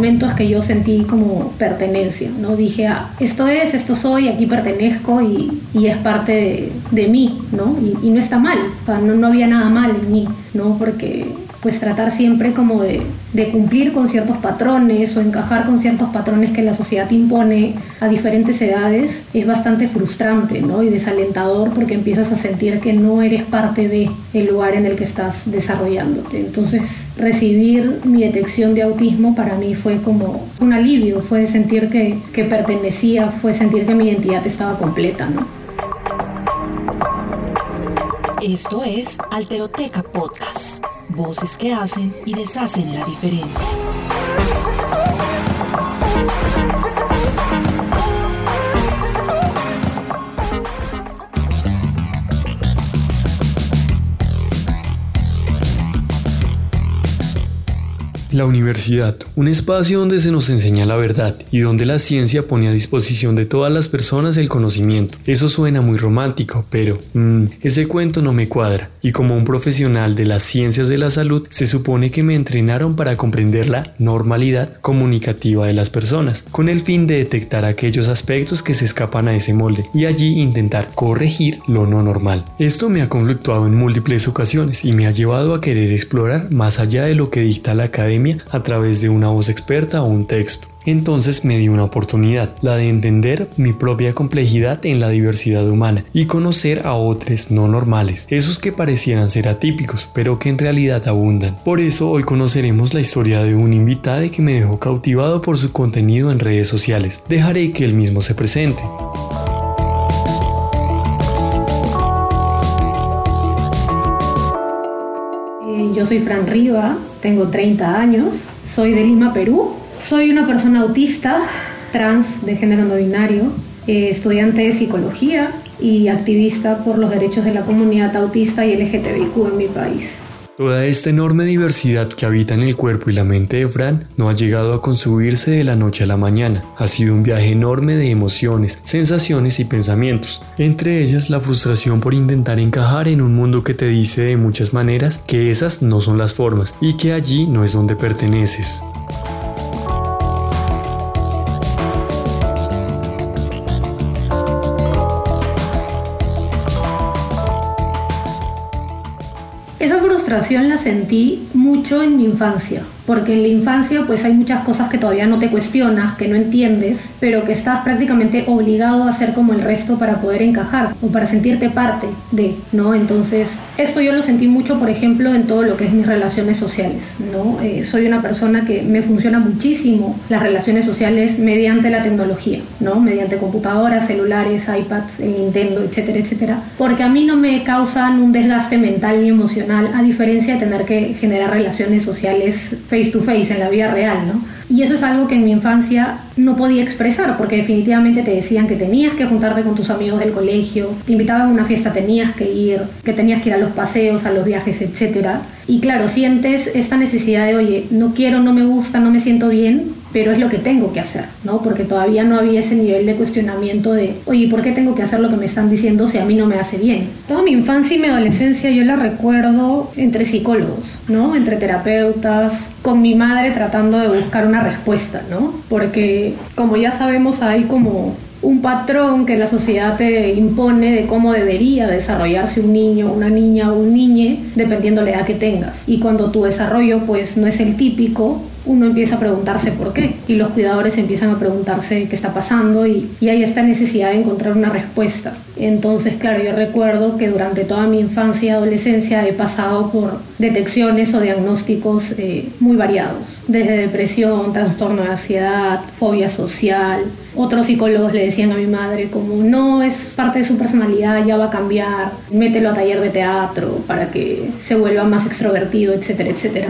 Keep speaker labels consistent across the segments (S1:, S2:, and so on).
S1: En ese momento es que yo sentí como pertenencia, ¿no? Dije, ah, esto es, esto soy, aquí pertenezco y, es parte de, mí, ¿no? Y, no está mal, no, no había nada mal en mí, ¿no? Porque pues tratar siempre como de, de, cumplir con ciertos patrones o encajar con ciertos patrones que la sociedad impone a diferentes edades es bastante frustrante ¿no? y desalentador porque empiezas a sentir que no eres parte del el lugar en el que estás desarrollándote. Entonces recibir mi detección de autismo para mí fue como un alivio, fue sentir que, que pertenecía, fue sentir que mi identidad estaba completa. ¿no?
S2: Esto es Alteroteca Podcast. Voces que hacen y deshacen la diferencia.
S3: La universidad, un espacio donde se nos enseña la verdad y donde la ciencia pone a disposición de todas las personas el conocimiento. Eso suena muy romántico, pero mmm, ese cuento no me cuadra. Y como un profesional de las ciencias de la salud, se supone que me entrenaron para comprender la normalidad comunicativa de las personas, con el fin de detectar aquellos aspectos que se escapan a ese molde y allí intentar corregir lo no normal. Esto me ha conflictuado en múltiples ocasiones y me ha llevado a querer explorar más allá de lo que dicta la academia a través de una voz experta o un texto. Entonces me di una oportunidad, la de entender mi propia complejidad en la diversidad humana y conocer a otros no normales, esos que parecieran ser atípicos, pero que en realidad abundan. Por eso hoy conoceremos la historia de un invitado que me dejó cautivado por su contenido en redes sociales. Dejaré que él mismo se presente.
S1: Yo soy Fran Riva, tengo 30 años, soy de Lima, Perú. Soy una persona autista, trans, de género no binario, eh, estudiante de psicología y activista por los derechos de la comunidad autista y LGTBIQ en mi país.
S3: Toda esta enorme diversidad que habita en el cuerpo y la mente de Fran no ha llegado a construirse de la noche a la mañana. Ha sido un viaje enorme de emociones, sensaciones y pensamientos. Entre ellas la frustración por intentar encajar en un mundo que te dice de muchas maneras que esas no son las formas y que allí no es donde perteneces.
S1: La sentí mucho en mi infancia, porque en la infancia pues hay muchas cosas que todavía no te cuestionas, que no entiendes, pero que estás prácticamente obligado a hacer como el resto para poder encajar o para sentirte parte de, ¿no? Entonces, esto yo lo sentí mucho, por ejemplo, en todo lo que es mis relaciones sociales, ¿no? Eh, soy una persona que me funciona muchísimo las relaciones sociales mediante la tecnología, ¿no? Mediante computadoras, celulares, iPads, el Nintendo, etcétera, etcétera, porque a mí no me causan un desgaste mental ni emocional a diferencia de tener que generar relaciones sociales face to face en la vida real, ¿no? Y eso es algo que en mi infancia no podía expresar, porque definitivamente te decían que tenías que juntarte con tus amigos del colegio, te invitaban a una fiesta, tenías que ir, que tenías que ir a los paseos, a los viajes, etc. Y claro, sientes esta necesidad de, oye, no quiero, no me gusta, no me siento bien, pero es lo que tengo que hacer, ¿no? Porque todavía no había ese nivel de cuestionamiento de, oye, ¿por qué tengo que hacer lo que me están diciendo si a mí no me hace bien? Toda mi infancia y mi adolescencia yo la recuerdo entre psicólogos, ¿no? Entre terapeutas, con mi madre tratando de buscar una respuesta, ¿no? Porque como ya sabemos hay como un patrón que la sociedad te impone de cómo debería desarrollarse un niño, una niña o un niñe, dependiendo de la edad que tengas. Y cuando tu desarrollo pues no es el típico, uno empieza a preguntarse por qué y los cuidadores empiezan a preguntarse qué está pasando y, hay esta necesidad de encontrar una respuesta. Entonces, claro, yo recuerdo que durante toda mi infancia y adolescencia he pasado por detecciones o diagnósticos eh, muy variados, desde depresión, trastorno de ansiedad, fobia social. Otros psicólogos le decían a mi madre como no es parte de su personalidad, ya va a cambiar, mételo a taller de teatro para que se vuelva más extrovertido, etcétera, etcétera.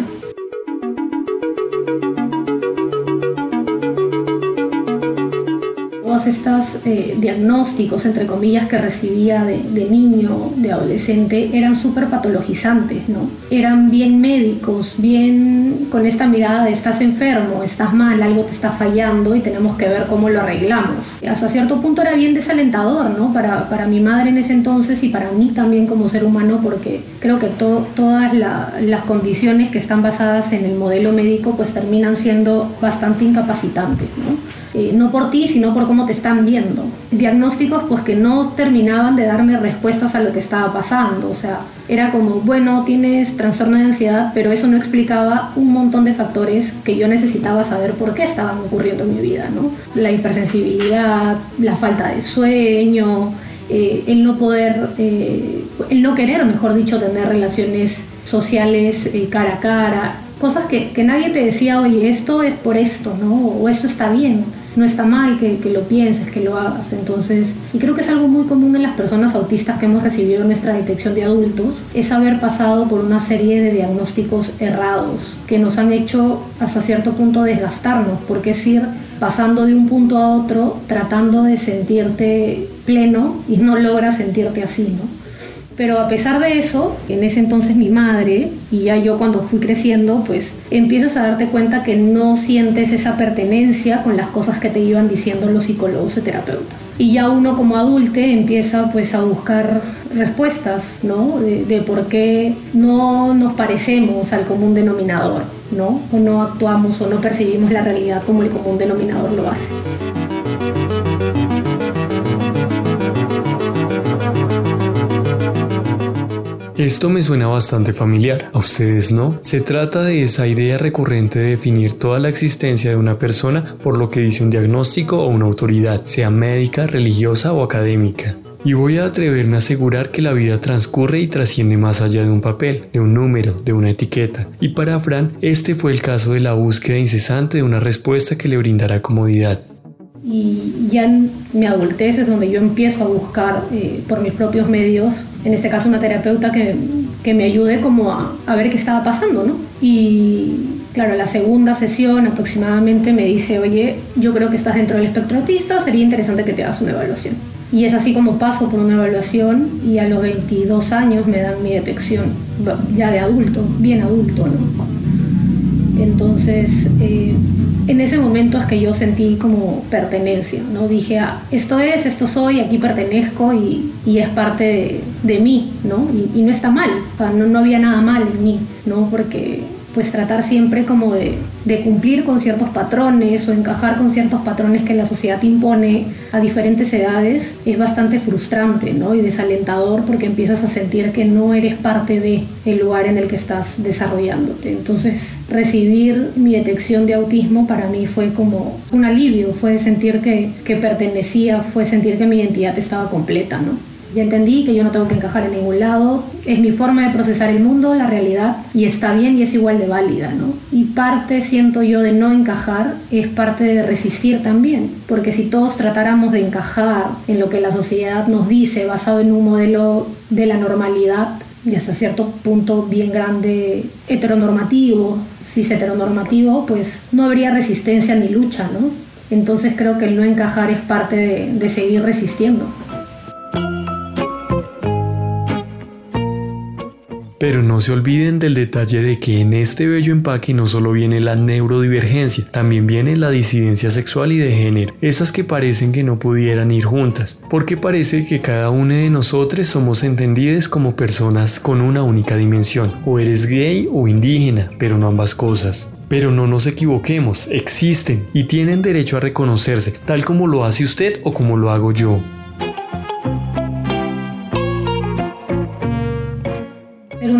S1: Todos estos eh, diagnósticos, entre comillas, que recibía de, niño, de adolescente, eran súper patologizantes, ¿no? Eran bien médicos, bien con esta mirada de estás enfermo, estás mal, algo te está fallando y tenemos que ver cómo lo arreglamos. Hasta cierto punto era bien desalentador, ¿no? Para, para mi madre en ese entonces y para mí también como ser humano, porque creo que todas las condiciones que están basadas en el modelo médico pues terminan siendo bastante incapacitantes, ¿no? Eh, no por ti, sino por cómo te están viendo. Diagnósticos pues que no terminaban de darme respuestas a lo que estaba pasando, o sea, era como, bueno, tienes trastorno de ansiedad, pero eso no explicaba un montón de factores que yo necesitaba saber por qué estaban ocurriendo en mi vida, ¿no? La hipersensibilidad, la falta de sueño, eh, el no poder, eh, el no querer, mejor dicho, tener relaciones sociales cara a cara, cosas que, que nadie te decía, oye, esto es por esto, ¿no? O esto está bien no está mal que, lo pienses, que lo hagas. Entonces, y creo que es algo muy común en las personas autistas que hemos recibido nuestra detección de adultos, es haber pasado por una serie de diagnósticos errados que nos han hecho hasta cierto punto desgastarnos, porque es ir pasando de un punto a otro tratando de sentirte pleno y no logras sentirte así, ¿no? Pero a pesar de eso, en ese entonces mi madre, y ya yo cuando fui creciendo, pues empiezas a darte cuenta que no sientes esa pertenencia con las cosas que te iban diciendo los psicólogos y terapeutas. Y ya uno como adulte empieza pues a buscar respuestas, ¿no? De, de por qué no nos parecemos al común denominador, ¿no? O no actuamos o no percibimos la realidad como el común denominador lo hace.
S3: Esto me suena bastante familiar, ¿a ustedes no? Se trata de esa idea recurrente de definir toda la existencia de una persona por lo que dice un diagnóstico o una autoridad, sea médica, religiosa o académica. Y voy a atreverme a asegurar que la vida transcurre y trasciende más allá de un papel, de un número, de una etiqueta. Y para Fran, este fue el caso de la búsqueda incesante de una respuesta que le brindará comodidad,
S1: y ya en mi adultez es donde yo empiezo a buscar eh, por mis propios medios, en este caso una terapeuta que, que me ayude como a, a, ver qué estaba pasando, ¿no? Y claro, la segunda sesión aproximadamente me dice, oye, yo creo que estás dentro del espectro autista, sería interesante que te hagas una evaluación. Y es así como paso por una evaluación y a los 22 años me dan mi detección, ya de adulto, bien adulto, ¿no? Entonces, eh, en ese momento es que yo sentí como pertenencia, ¿no? Dije, ah, esto es, esto soy, aquí pertenezco y, y es parte de, mí, ¿no? Y, no está mal, no, no había nada mal en mí, ¿no? Porque pues tratar siempre como de, cumplir con ciertos patrones o encajar con ciertos patrones que la sociedad impone a diferentes edades es bastante frustrante ¿no? y desalentador porque empiezas a sentir que no eres parte de el lugar en el que estás desarrollándote. Entonces recibir mi detección de autismo para mí fue como un alivio, fue sentir que, que pertenecía, fue sentir que mi identidad estaba completa. ¿no? Ya entendí que yo no tengo que encajar en ningún lado, es mi forma de procesar el mundo, la realidad, y está bien y es igual de válida, ¿no? Y parte, siento yo, de no encajar es parte de resistir también, porque si todos tratáramos de encajar en lo que la sociedad nos dice basado en un modelo de la normalidad, y hasta cierto punto bien grande heteronormativo, si es heteronormativo, pues no habría resistencia ni lucha, ¿no? Entonces creo que el no encajar es parte de, de seguir resistiendo.
S3: Pero no se olviden del detalle de que en este bello empaque no solo viene la neurodivergencia, también viene la disidencia sexual y de género, esas que parecen que no pudieran ir juntas, porque parece que cada una de nosotros somos entendidas como personas con una única dimensión, o eres gay o indígena, pero no ambas cosas. Pero no nos equivoquemos, existen y tienen derecho a reconocerse, tal como lo hace usted o como lo hago yo.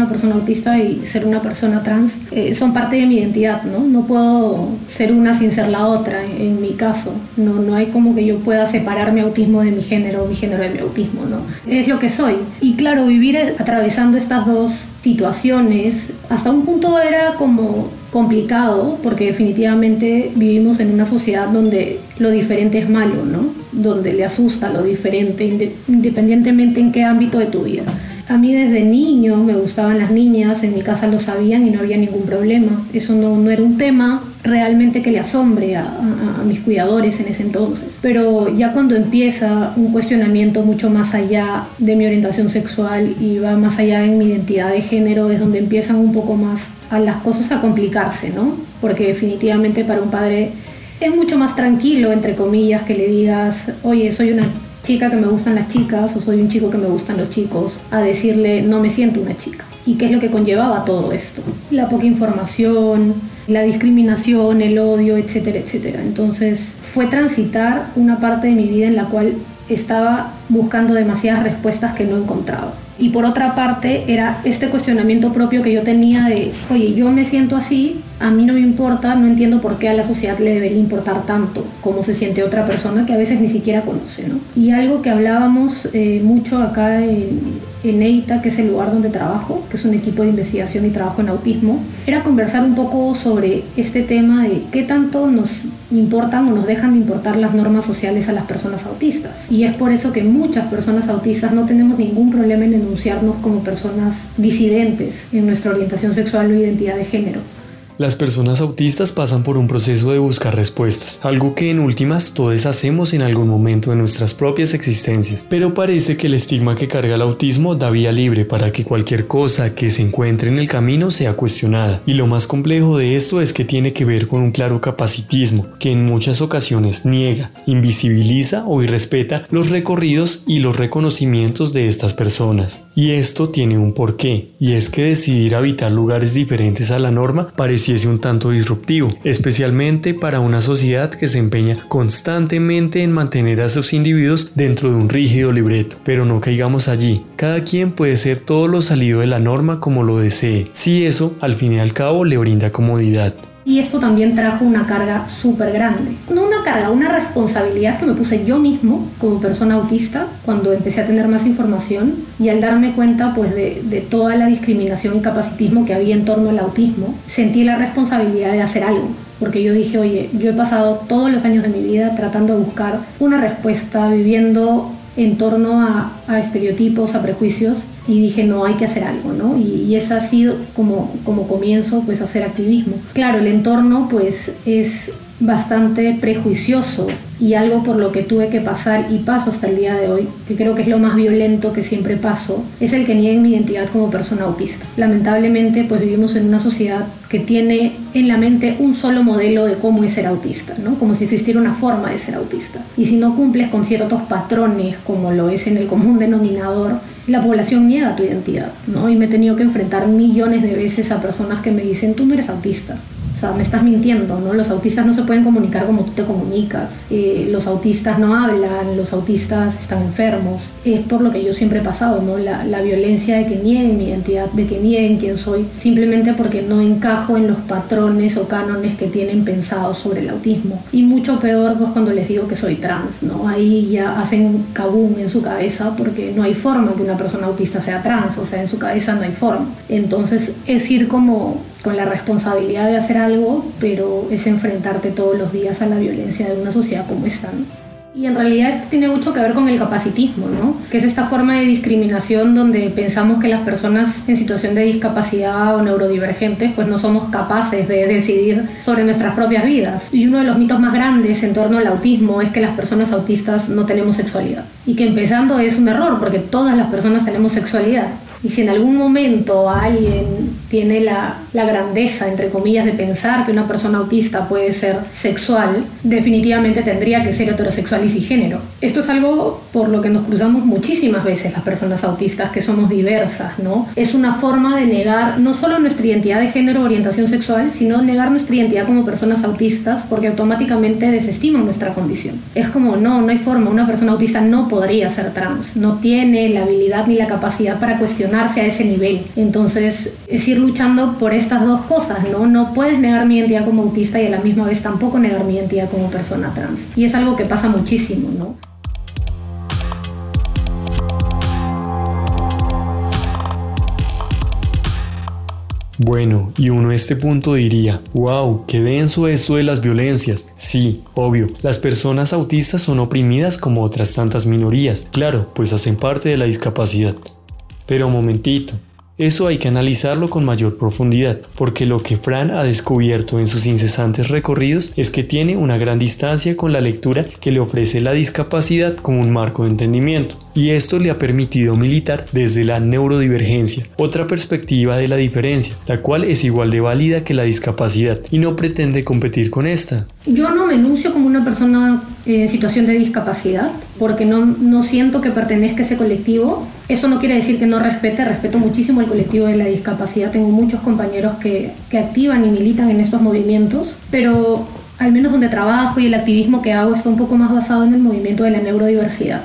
S1: Persona autista y ser una persona trans eh, son parte de mi identidad, ¿no? No puedo ser una sin ser la otra, en, mi caso. No, no hay como que yo pueda separar mi autismo de mi género o mi género de mi autismo, ¿no? Es lo que soy. Y claro, vivir atravesando estas dos situaciones, hasta un punto era como complicado, porque definitivamente vivimos en una sociedad donde lo diferente es malo, ¿no? Donde le asusta lo diferente, independientemente en qué ámbito de tu vida. A mí desde niño me gustaban las niñas, en mi casa lo sabían y no había ningún problema. Eso no, era un tema realmente que le asombre a, mis cuidadores en ese entonces. Pero ya cuando empieza un cuestionamiento mucho más allá de mi orientación sexual y va más allá en mi identidad de género, es donde empiezan un poco más a las cosas a complicarse, ¿no? Porque definitivamente para un padre es mucho más tranquilo, entre comillas, que le digas, oye, soy una chica que me gustan las chicas o soy un chico que me gustan los chicos, a decirle, no me siento una chica. ¿Y qué es lo que conllevaba todo esto? La poca información, la discriminación, el odio, etcétera, etcétera. Entonces fue transitar una parte de mi vida en la cual estaba buscando demasiadas respuestas que no encontraba. Y por otra parte era este cuestionamiento propio que yo tenía de, oye, yo me siento así, a mí no me importa, no entiendo por qué a la sociedad le debería importar tanto cómo se siente otra persona que a veces ni siquiera conoce, ¿no? Y algo que hablábamos eh, mucho acá en, en EITA, que es el lugar donde trabajo, que es un equipo de investigación y trabajo en autismo, era conversar un poco sobre este tema de qué tanto nos importan o nos dejan de importar las normas sociales a las personas autistas. Y es por eso que muchas personas autistas no tenemos ningún problema en enunciarnos como personas disidentes en nuestra orientación sexual o identidad de género.
S3: Las personas autistas pasan por un proceso de buscar respuestas, algo que en últimas todos hacemos en algún momento de nuestras propias existencias, pero parece que el estigma que carga el autismo da vía libre para que cualquier cosa que se encuentre en el camino sea cuestionada, y lo más complejo de esto es que tiene que ver con un claro capacitismo, que en muchas ocasiones niega, invisibiliza o irrespeta los recorridos y los reconocimientos de estas personas. Y esto tiene un porqué, y es que decidir habitar lugares diferentes a la norma parece es un tanto disruptivo, especialmente para una sociedad que se empeña constantemente en mantener a sus individuos dentro de un rígido libreto. Pero no caigamos allí, cada quien puede ser todo lo salido de la norma como lo desee, si eso al fin y al cabo le brinda comodidad.
S1: Y esto también trajo una carga súper grande. No una carga, una responsabilidad que me puse yo mismo como persona autista cuando empecé a tener más información y al darme cuenta pues de, toda la discriminación y capacitismo que había en torno al autismo, sentí la responsabilidad de hacer algo. Porque yo dije, oye, yo he pasado todos los años de mi vida tratando de buscar una respuesta, viviendo en torno a estereotipos, a prejuicios y dije, no, hay que hacer algo, ¿no? Y, y ese ha sido como, como comienzo, pues, hacer activismo. Claro, el entorno, pues, es bastante prejuicioso y algo por lo que tuve que pasar y paso hasta el día de hoy, que creo que es lo más violento que siempre paso, es el que niegue mi identidad como persona autista. Lamentablemente, pues vivimos en una sociedad que tiene en la mente un solo modelo de cómo es ser autista, ¿no? Como si existiera una forma de ser autista. Y si no cumples con ciertos patrones, como lo es en el común denominador, la población niega tu identidad, ¿no? Y me he tenido que enfrentar millones de veces a personas que me dicen, tú no eres autista, o sea, me estás mintiendo, ¿no? Los autistas no se pueden comunicar como tú te comunicas. Eh, los autistas no hablan, los autistas están enfermos. Es por lo que yo siempre he pasado, ¿no? La, la violencia de que nieguen mi identidad, de que nieguen quién soy, simplemente porque no encajo en los patrones o cánones que tienen pensados sobre el autismo. Y mucho peor, pues, cuando les digo que soy trans, ¿no? Ahí ya hacen cabún en su cabeza porque no hay forma que una persona autista sea trans, o sea, en su cabeza no hay forma. Entonces, es ir como con la responsabilidad de hacer algo, pero es enfrentarte todos los días a la violencia de una sociedad como esta. Y en realidad esto tiene mucho que ver con el capacitismo, ¿no? que es esta forma de discriminación donde pensamos que las personas en situación de discapacidad o neurodivergentes pues no somos capaces de decidir sobre nuestras propias vidas. Y uno de los mitos más grandes en torno al autismo es que las personas autistas no tenemos sexualidad. Y que empezando es un error porque todas las personas tenemos sexualidad. Y si en algún momento alguien tiene la, la, grandeza, entre comillas, de pensar que una persona autista puede ser sexual, definitivamente tendría que ser heterosexual y cisgénero. Esto es algo por lo que nos cruzamos muchísimas veces las personas autistas, que somos diversas, ¿no? Es una forma de negar no solo nuestra identidad de género o orientación sexual, sino negar nuestra identidad como personas autistas porque automáticamente desestiman nuestra condición. Es como, no, no hay forma, una persona autista no podría ser trans, no tiene la habilidad ni la capacidad para cuestionar a ese nivel. Entonces, es ir luchando por estas dos cosas, ¿no? No puedes negar mi identidad como autista y a la misma vez tampoco negar mi identidad como persona trans. Y es algo que pasa muchísimo, ¿no?
S3: Bueno, y uno a este punto diría, wow, qué denso esto de las violencias. Sí, obvio, las personas autistas son oprimidas como otras tantas minorías, claro, pues hacen parte de la discapacidad. Pero momentito, Eso hay que analizarlo con mayor profundidad, porque lo que Fran ha descubierto en sus incesantes recorridos es que tiene una gran distancia con la lectura que le ofrece la discapacidad como un marco de entendimiento y esto le ha permitido militar desde la neurodivergencia, otra perspectiva de la diferencia, la cual es igual de válida que la discapacidad y no pretende competir con esta.
S1: Yo no me enuncio como una persona en situación de discapacidad porque no, no siento que pertenezca a ese colectivo. Esto no quiere decir que no respete, respeto muchísimo el colectivo de la discapacidad. Tengo muchos compañeros que, que activan y militan en estos movimientos, pero al menos donde trabajo y el activismo que hago está un poco más basado en el movimiento de la neurodiversidad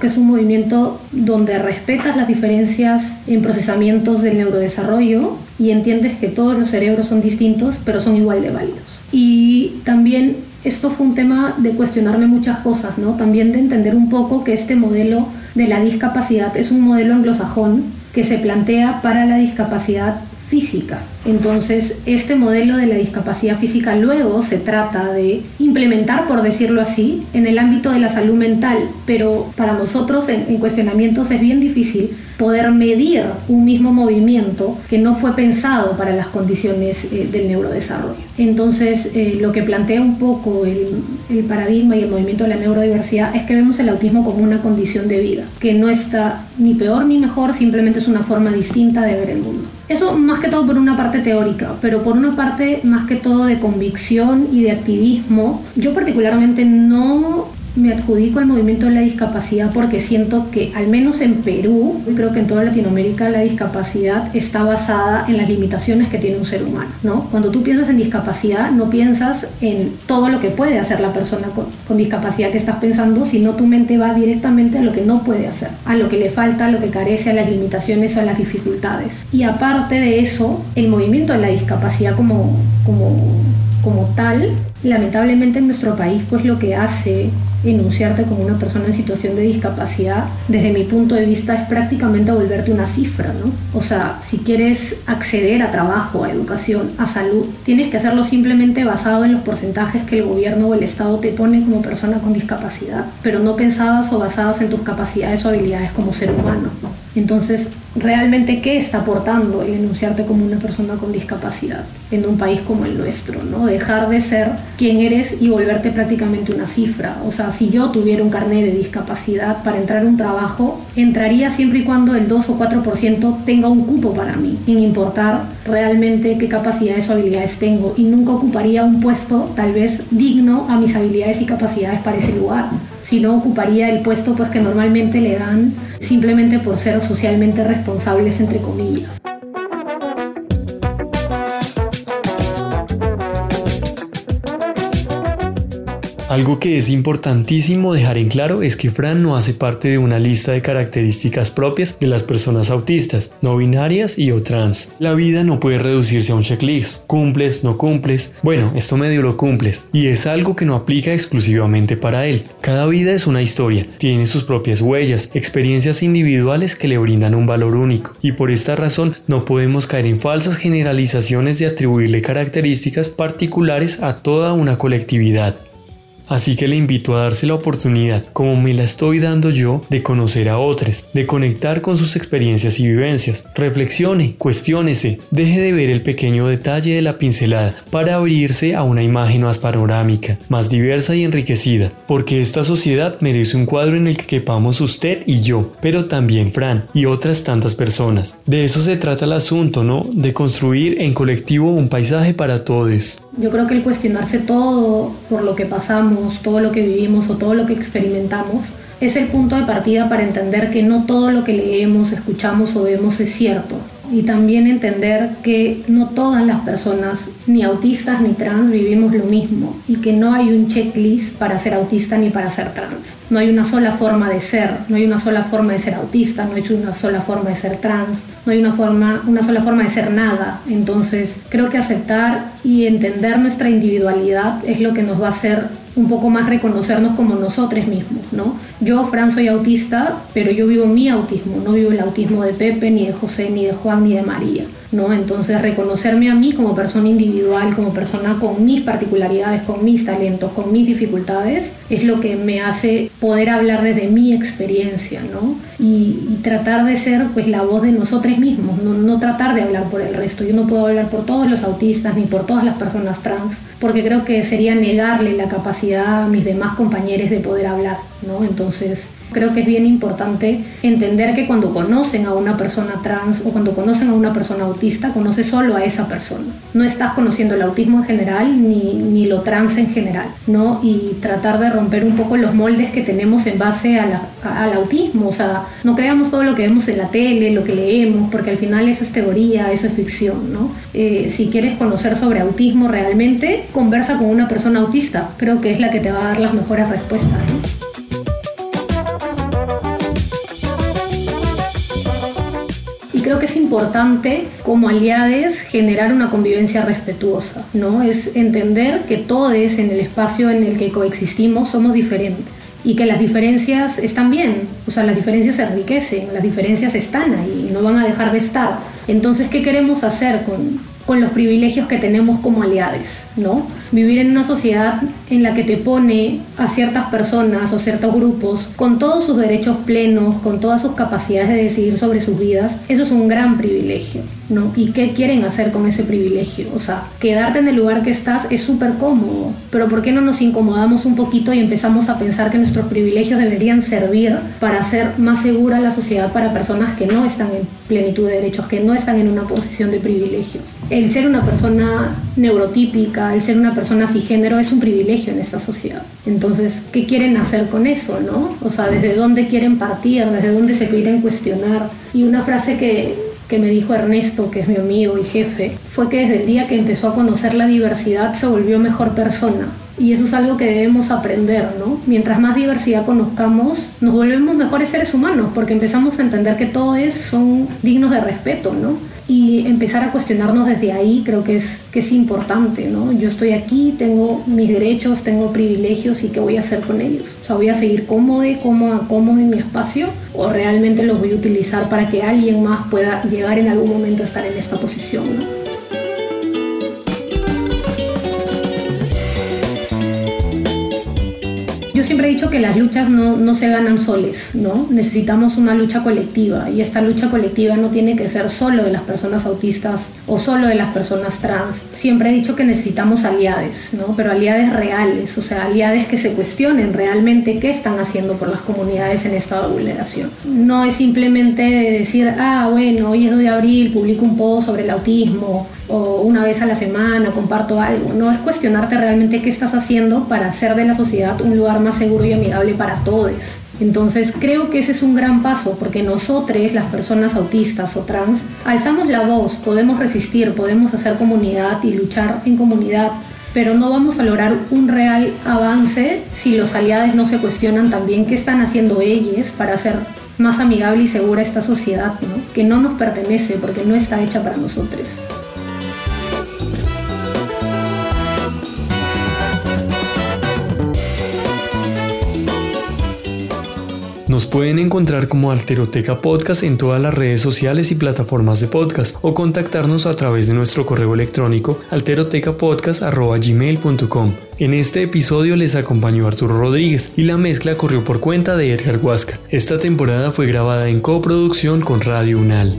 S1: que es un movimiento donde respetas las diferencias en procesamientos del neurodesarrollo y entiendes que todos los cerebros son distintos, pero son igual de válidos. Y también esto fue un tema de cuestionarme muchas cosas, ¿no? también de entender un poco que este modelo de la discapacidad es un modelo anglosajón que se plantea para la discapacidad física. Entonces, este modelo de la discapacidad física luego se trata de implementar, por decirlo así, en el ámbito de la salud mental, pero para nosotros en, cuestionamientos es bien difícil poder medir un mismo movimiento que no fue pensado para las condiciones eh, del neurodesarrollo. Entonces, eh, lo que plantea un poco el, el paradigma y el movimiento de la neurodiversidad es que vemos el autismo como una condición de vida, que no está ni peor ni mejor, simplemente es una forma distinta de ver el mundo. Eso más que todo por una parte teórica, pero por una parte más que todo de convicción y de activismo. Yo particularmente no me adjudico al movimiento de la discapacidad porque siento que al menos en Perú, y creo que en toda Latinoamérica la discapacidad está basada en las limitaciones que tiene un ser humano, ¿no? Cuando tú piensas en discapacidad no piensas en todo lo que puede hacer la persona con, discapacidad que estás pensando, sino tu mente va directamente a lo que no puede hacer, a lo que le falta, a lo que carece, a las limitaciones o a las dificultades. Y aparte de eso, el movimiento de la discapacidad como, como, como tal, lamentablemente en nuestro país pues lo que hace enunciarte como una persona en situación de discapacidad, desde mi punto de vista, es prácticamente volverte una cifra, ¿no? O sea, si quieres acceder a trabajo, a educación, a salud, tienes que hacerlo simplemente basado en los porcentajes que el gobierno o el Estado te pone como persona con discapacidad, pero no pensadas o basadas en tus capacidades o habilidades como ser humano. Entonces, realmente qué está aportando el enunciarte como una persona con discapacidad en un país como el nuestro, ¿no? Dejar de ser quien eres y volverte prácticamente una cifra. O sea, si yo tuviera un carnet de discapacidad para entrar a un trabajo, entraría siempre y cuando el 2 o 4% tenga un cupo para mí, sin importar realmente qué capacidades o habilidades tengo y nunca ocuparía un puesto tal vez digno a mis habilidades y capacidades para ese lugar si no ocuparía el puesto pues que normalmente le dan simplemente por ser socialmente responsables entre comillas.
S3: Algo que es importantísimo dejar en claro es que Fran no hace parte de una lista de características propias de las personas autistas, no binarias y o trans. La vida no puede reducirse a un checklist, cumples, no cumples, bueno, esto medio lo cumples, y es algo que no aplica exclusivamente para él. Cada vida es una historia, tiene sus propias huellas, experiencias individuales que le brindan un valor único, y por esta razón no podemos caer en falsas generalizaciones de atribuirle características particulares a toda una colectividad. Así que le invito a darse la oportunidad, como me la estoy dando yo, de conocer a otros, de conectar con sus experiencias y vivencias. Reflexione, cuestiónese, deje de ver el pequeño detalle de la pincelada para abrirse a una imagen más panorámica, más diversa y enriquecida, porque esta sociedad merece un cuadro en el que quepamos usted y yo, pero también Fran y otras tantas personas. De eso se trata el asunto, ¿no? De construir en colectivo un paisaje para todos.
S1: Yo creo que el cuestionarse todo por lo que pasamos, todo lo que vivimos o todo lo que experimentamos, es el punto de partida para entender que no todo lo que leemos, escuchamos o vemos es cierto. Y también entender que no todas las personas, ni autistas ni trans, vivimos lo mismo y que no hay un checklist para ser autista ni para ser trans. No hay una sola forma de ser, no hay una sola forma de ser autista, no hay una sola forma de ser trans, no hay una, forma, una sola forma de ser nada. Entonces creo que aceptar y entender nuestra individualidad es lo que nos va a hacer un poco más reconocernos como nosotros mismos, ¿no? Yo, Fran, soy autista, pero yo vivo mi autismo, no vivo el autismo de Pepe, ni de José, ni de Juan, ni de María. ¿no? Entonces reconocerme a mí como persona individual, como persona con mis particularidades, con mis talentos, con mis dificultades, es lo que me hace poder hablar desde mi experiencia, ¿no? Y, tratar de ser pues la voz de nosotros mismos, no, no tratar de hablar por el resto. Yo no puedo hablar por todos los autistas ni por todas las personas trans, porque creo que sería negarle la capacidad a mis demás compañeros de poder hablar, ¿no? Entonces Creo que es bien importante entender que cuando conocen a una persona trans o cuando conocen a una persona autista, conoce solo a esa persona. No estás conociendo el autismo en general ni, ni lo trans en general, ¿no? Y tratar de romper un poco los moldes que tenemos en base a al autismo. O sea, no creamos todo lo que vemos en la tele, lo que leemos, porque al final eso es teoría, eso es ficción, ¿no? Eh, si quieres conocer sobre autismo realmente, conversa con una persona autista. Creo que es la que te va a dar las mejores respuestas, ¿no? Creo que es importante como aliades generar una convivencia respetuosa, ¿no? Es entender que todos en el espacio en el que coexistimos somos diferentes y que las diferencias están bien, o sea, las diferencias se enriquecen, las diferencias están ahí no van a dejar de estar. Entonces, ¿qué queremos hacer con, con los privilegios que tenemos como aliados, ¿no? Vivir en una sociedad en la que te pone a ciertas personas o ciertos grupos con todos sus derechos plenos, con todas sus capacidades de decidir sobre sus vidas, eso es un gran privilegio, ¿no? ¿Y qué quieren hacer con ese privilegio? O sea, quedarte en el lugar que estás es súper cómodo, pero ¿por qué no nos incomodamos un poquito y empezamos a pensar que nuestros privilegios deberían servir para hacer más segura la sociedad para personas que no están en plenitud de derechos, que no están en una posición de privilegio? el ser una persona neurotípica, el ser una persona cisgénero es un privilegio en esta sociedad. Entonces, ¿qué quieren hacer con eso, no? O sea, ¿desde dónde quieren partir? ¿Desde dónde se quieren cuestionar? Y una frase que, que me dijo Ernesto, que es mi amigo y jefe, fue que desde el día que empezó a conocer la diversidad se volvió mejor persona. Y eso es algo que debemos aprender, ¿no? Mientras más diversidad conozcamos, nos volvemos mejores seres humanos, porque empezamos a entender que todos son dignos de respeto, ¿no? Y empezar a cuestionarnos desde ahí creo que es, que es importante, ¿no? Yo estoy aquí, tengo mis derechos, tengo privilegios y qué voy a hacer con ellos. O sea, voy a seguir cómodo, cómoda, cómodo en mi espacio o realmente los voy a utilizar para que alguien más pueda llegar en algún momento a estar en esta posición. Siempre he dicho que las luchas no, no, se ganan soles, ¿no? Necesitamos una lucha colectiva y esta lucha colectiva no tiene que ser solo de las personas autistas o solo de las personas trans. Siempre he dicho que necesitamos aliades, ¿no? Pero aliades reales, o sea, aliades que se cuestionen realmente qué están haciendo por las comunidades en estado de vulneración. No es simplemente decir, ah, bueno, hoy es 2 de abril, publico un post sobre el autismo o una vez a la semana comparto algo. No es cuestionarte realmente qué estás haciendo para hacer de la sociedad un lugar más seguro y amigable para todos. Entonces creo que ese es un gran paso porque nosotros, las personas autistas o trans, alzamos la voz, podemos resistir, podemos hacer comunidad y luchar en comunidad, pero no vamos a lograr un real avance si los aliados no se cuestionan también qué están haciendo ellos para hacer más amigable y segura esta sociedad, que no nos pertenece porque no está hecha para nosotros.
S3: Nos pueden encontrar como Alteroteca Podcast en todas las redes sociales y plataformas de podcast o contactarnos a través de nuestro correo electrónico alterotecapodcast.gmail.com. En este episodio les acompañó Arturo Rodríguez y la mezcla corrió por cuenta de Edgar Huasca. Esta temporada fue grabada en coproducción con Radio Unal.